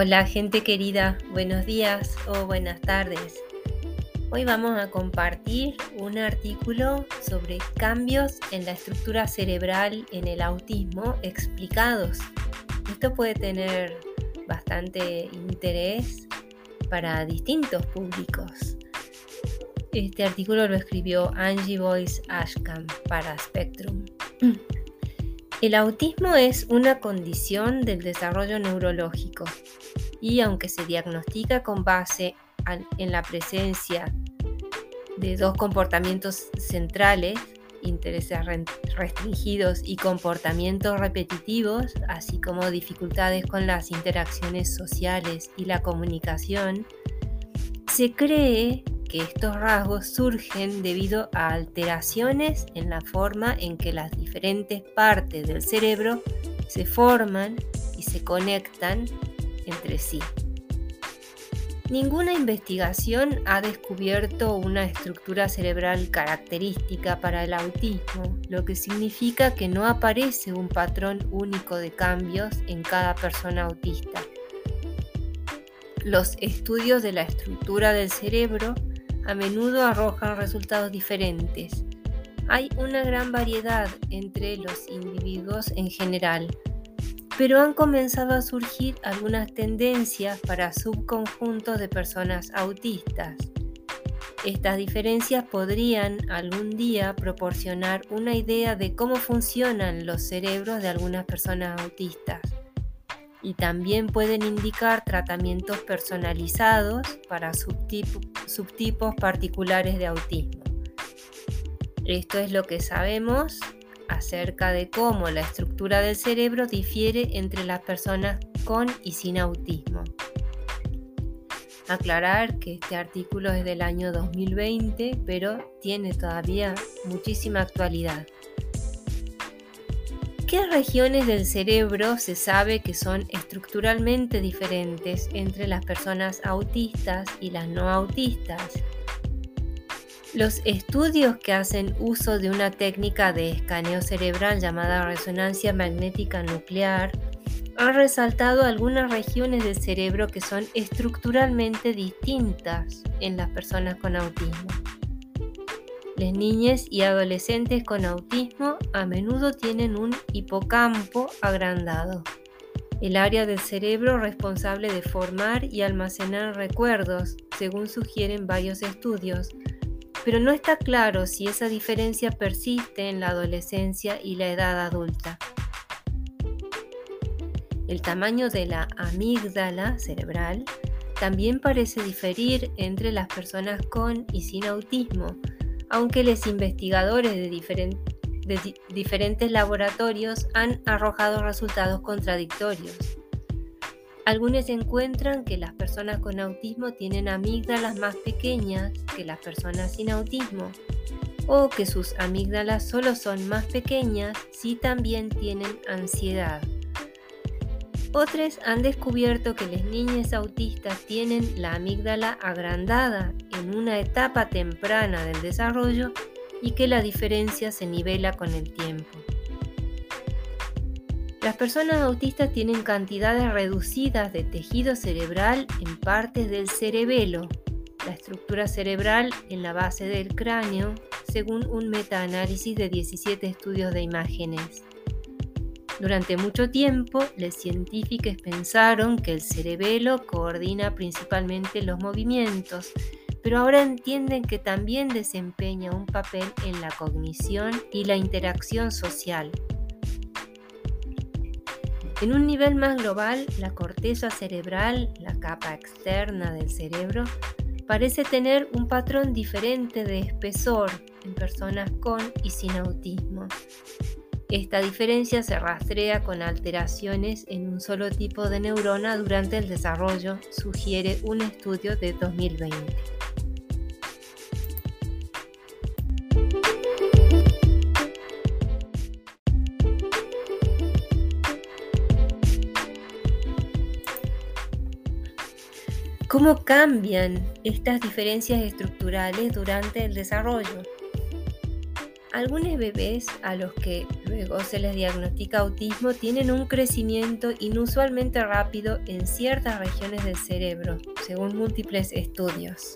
Hola gente querida, buenos días o buenas tardes. Hoy vamos a compartir un artículo sobre cambios en la estructura cerebral en el autismo explicados. Esto puede tener bastante interés para distintos públicos. Este artículo lo escribió Angie Boyce Ashcam para Spectrum. El autismo es una condición del desarrollo neurológico y aunque se diagnostica con base en la presencia de dos comportamientos centrales, intereses restringidos y comportamientos repetitivos, así como dificultades con las interacciones sociales y la comunicación, se cree que estos rasgos surgen debido a alteraciones en la forma en que las diferentes partes del cerebro se forman y se conectan entre sí. Ninguna investigación ha descubierto una estructura cerebral característica para el autismo, lo que significa que no aparece un patrón único de cambios en cada persona autista. Los estudios de la estructura del cerebro a menudo arrojan resultados diferentes. Hay una gran variedad entre los individuos en general, pero han comenzado a surgir algunas tendencias para subconjuntos de personas autistas. Estas diferencias podrían algún día proporcionar una idea de cómo funcionan los cerebros de algunas personas autistas y también pueden indicar tratamientos personalizados para subtipos particulares de autismo. Esto es lo que sabemos acerca de cómo la estructura del cerebro difiere entre las personas con y sin autismo. Aclarar que este artículo es del año 2020, pero tiene todavía muchísima actualidad. ¿Qué regiones del cerebro se sabe que son estructuralmente diferentes entre las personas autistas y las no autistas? Los estudios que hacen uso de una técnica de escaneo cerebral llamada resonancia magnética nuclear han resaltado algunas regiones del cerebro que son estructuralmente distintas en las personas con autismo. Las niñas y adolescentes con autismo a menudo tienen un hipocampo agrandado, el área del cerebro responsable de formar y almacenar recuerdos, según sugieren varios estudios, pero no está claro si esa diferencia persiste en la adolescencia y la edad adulta. El tamaño de la amígdala cerebral también parece diferir entre las personas con y sin autismo, aunque los investigadores de, diferentes laboratorios han arrojado resultados contradictorios. Algunos encuentran que las personas con autismo tienen amígdalas más pequeñas que las personas sin autismo, o que sus amígdalas solo son más pequeñas si también tienen ansiedad. Otros han descubierto que las niñas autistas tienen la amígdala agrandada en una etapa temprana del desarrollo y que la diferencia se nivela con el tiempo. Las personas autistas tienen cantidades reducidas de tejido cerebral en partes del cerebelo, la estructura cerebral en la base del cráneo, según un metaanálisis de 17 estudios de imágenes. Durante mucho tiempo, los científicos pensaron que el cerebelo coordina principalmente los movimientos, pero ahora entienden que también desempeña un papel en la cognición y la interacción social. En un nivel más global, la corteza cerebral, la capa externa del cerebro, parece tener un patrón diferente de espesor en personas con y sin autismo. Esta diferencia se rastrea con alteraciones en un solo tipo de neurona durante el desarrollo, sugiere un estudio de 2020. ¿Cómo cambian estas diferencias estructurales durante el desarrollo? Algunos bebés a los que luego se les diagnostica autismo tienen un crecimiento inusualmente rápido en ciertas regiones del cerebro, según múltiples estudios.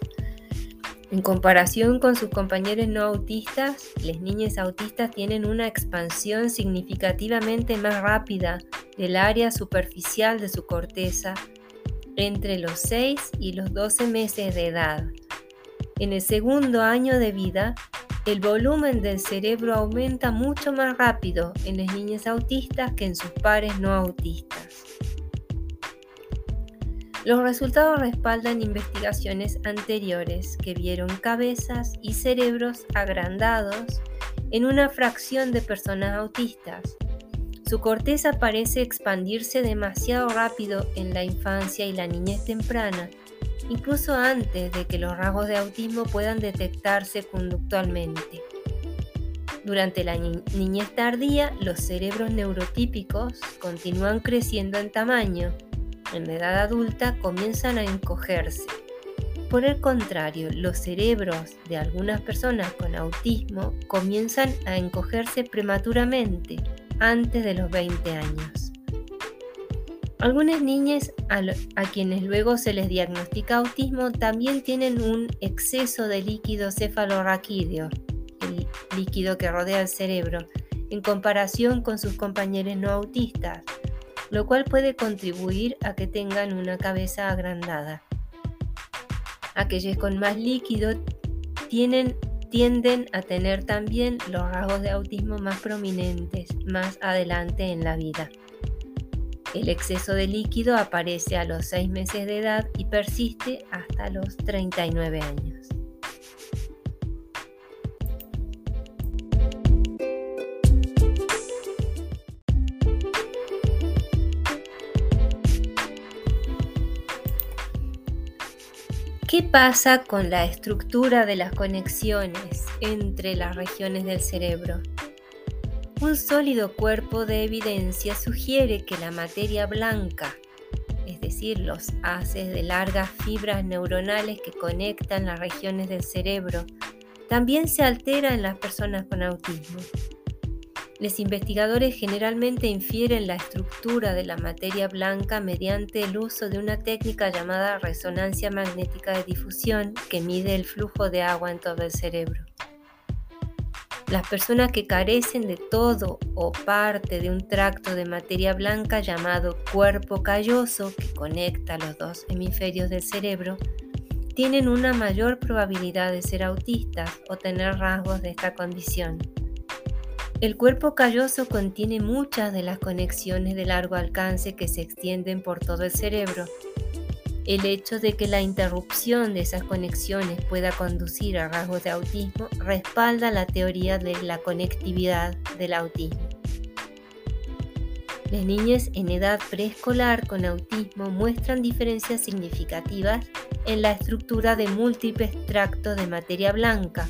En comparación con sus compañeros no autistas, las niñas autistas tienen una expansión significativamente más rápida del área superficial de su corteza entre los 6 y los 12 meses de edad. En el segundo año de vida, el volumen del cerebro aumenta mucho más rápido en las niñas autistas que en sus pares no autistas. Los resultados respaldan investigaciones anteriores que vieron cabezas y cerebros agrandados en una fracción de personas autistas. Su corteza parece expandirse demasiado rápido en la infancia y la niñez temprana incluso antes de que los rasgos de autismo puedan detectarse conductualmente. Durante la niñez tardía, los cerebros neurotípicos continúan creciendo en tamaño. En la edad adulta comienzan a encogerse. Por el contrario, los cerebros de algunas personas con autismo comienzan a encogerse prematuramente, antes de los 20 años. Algunas niñas a, quienes luego se les diagnostica autismo también tienen un exceso de líquido cefalorraquídeo, el líquido que rodea el cerebro, en comparación con sus compañeros no autistas, lo cual puede contribuir a que tengan una cabeza agrandada. Aquellos con más líquido tienden a tener también los rasgos de autismo más prominentes más adelante en la vida. El exceso de líquido aparece a los 6 meses de edad y persiste hasta los 39 años. ¿Qué pasa con la estructura de las conexiones entre las regiones del cerebro? Un sólido cuerpo de evidencia sugiere que la materia blanca, es decir, los haces de largas fibras neuronales que conectan las regiones del cerebro, también se altera en las personas con autismo. Los investigadores generalmente infieren la estructura de la materia blanca mediante el uso de una técnica llamada resonancia magnética de difusión que mide el flujo de agua en todo el cerebro. Las personas que carecen de todo o parte de un tracto de materia blanca llamado cuerpo calloso que conecta los dos hemisferios del cerebro, tienen una mayor probabilidad de ser autistas o tener rasgos de esta condición. El cuerpo calloso contiene muchas de las conexiones de largo alcance que se extienden por todo el cerebro el hecho de que la interrupción de esas conexiones pueda conducir a rasgos de autismo respalda la teoría de la conectividad del autismo. Las niñas en edad preescolar con autismo muestran diferencias significativas en la estructura de múltiples tractos de materia blanca.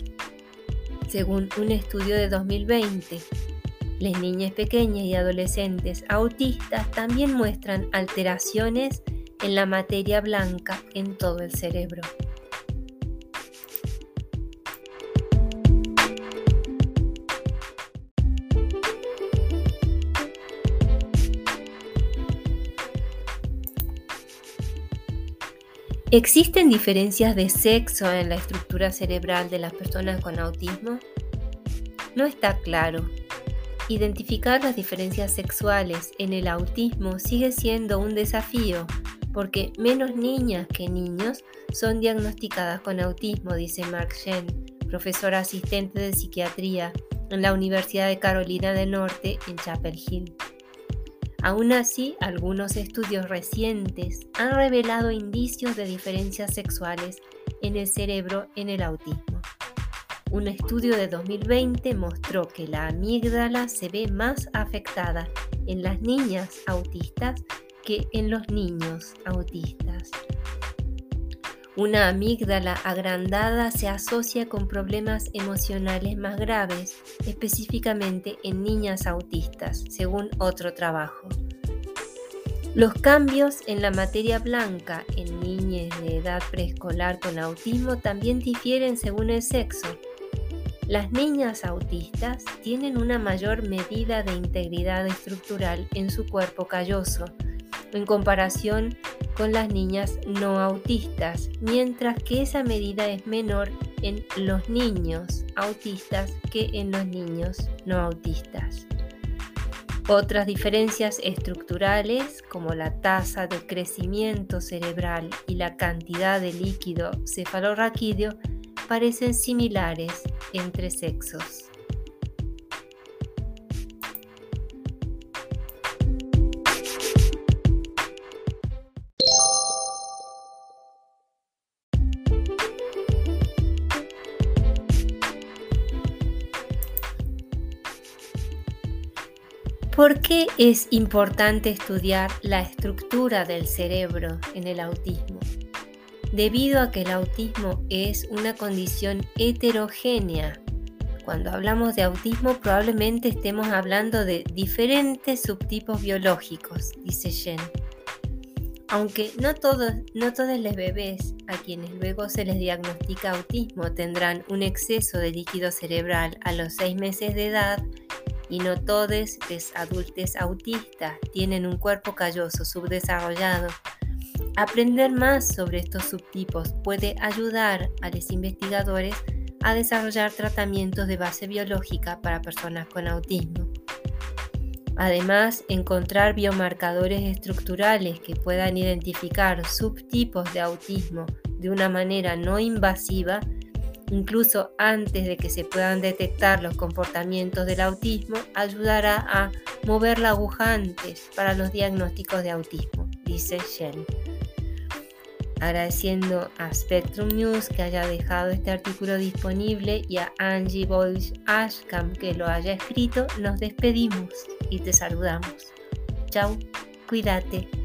Según un estudio de 2020, las niñas pequeñas y adolescentes autistas también muestran alteraciones en la materia blanca en todo el cerebro. ¿Existen diferencias de sexo en la estructura cerebral de las personas con autismo? No está claro. Identificar las diferencias sexuales en el autismo sigue siendo un desafío porque menos niñas que niños son diagnosticadas con autismo, dice Mark Shen, profesor asistente de psiquiatría en la Universidad de Carolina del Norte en Chapel Hill. Aún así, algunos estudios recientes han revelado indicios de diferencias sexuales en el cerebro en el autismo. Un estudio de 2020 mostró que la amígdala se ve más afectada en las niñas autistas que en los niños autistas. Una amígdala agrandada se asocia con problemas emocionales más graves, específicamente en niñas autistas, según otro trabajo. Los cambios en la materia blanca en niñas de edad preescolar con autismo también difieren según el sexo. Las niñas autistas tienen una mayor medida de integridad estructural en su cuerpo calloso en comparación con las niñas no autistas, mientras que esa medida es menor en los niños autistas que en los niños no autistas. Otras diferencias estructurales, como la tasa de crecimiento cerebral y la cantidad de líquido cefalorraquídeo, parecen similares entre sexos. ¿Por qué es importante estudiar la estructura del cerebro en el autismo? Debido a que el autismo es una condición heterogénea. Cuando hablamos de autismo probablemente estemos hablando de diferentes subtipos biológicos, dice Jen. Aunque no todos, no todos los bebés a quienes luego se les diagnostica autismo tendrán un exceso de líquido cerebral a los 6 meses de edad, y no todos los adultos autistas tienen un cuerpo calloso subdesarrollado. Aprender más sobre estos subtipos puede ayudar a los investigadores a desarrollar tratamientos de base biológica para personas con autismo. Además, encontrar biomarcadores estructurales que puedan identificar subtipos de autismo de una manera no invasiva incluso antes de que se puedan detectar los comportamientos del autismo, ayudará a mover la aguja antes para los diagnósticos de autismo, dice Shen. Agradeciendo a Spectrum News que haya dejado este artículo disponible y a Angie Boyce Ashcam que lo haya escrito, nos despedimos y te saludamos. Chao, cuídate.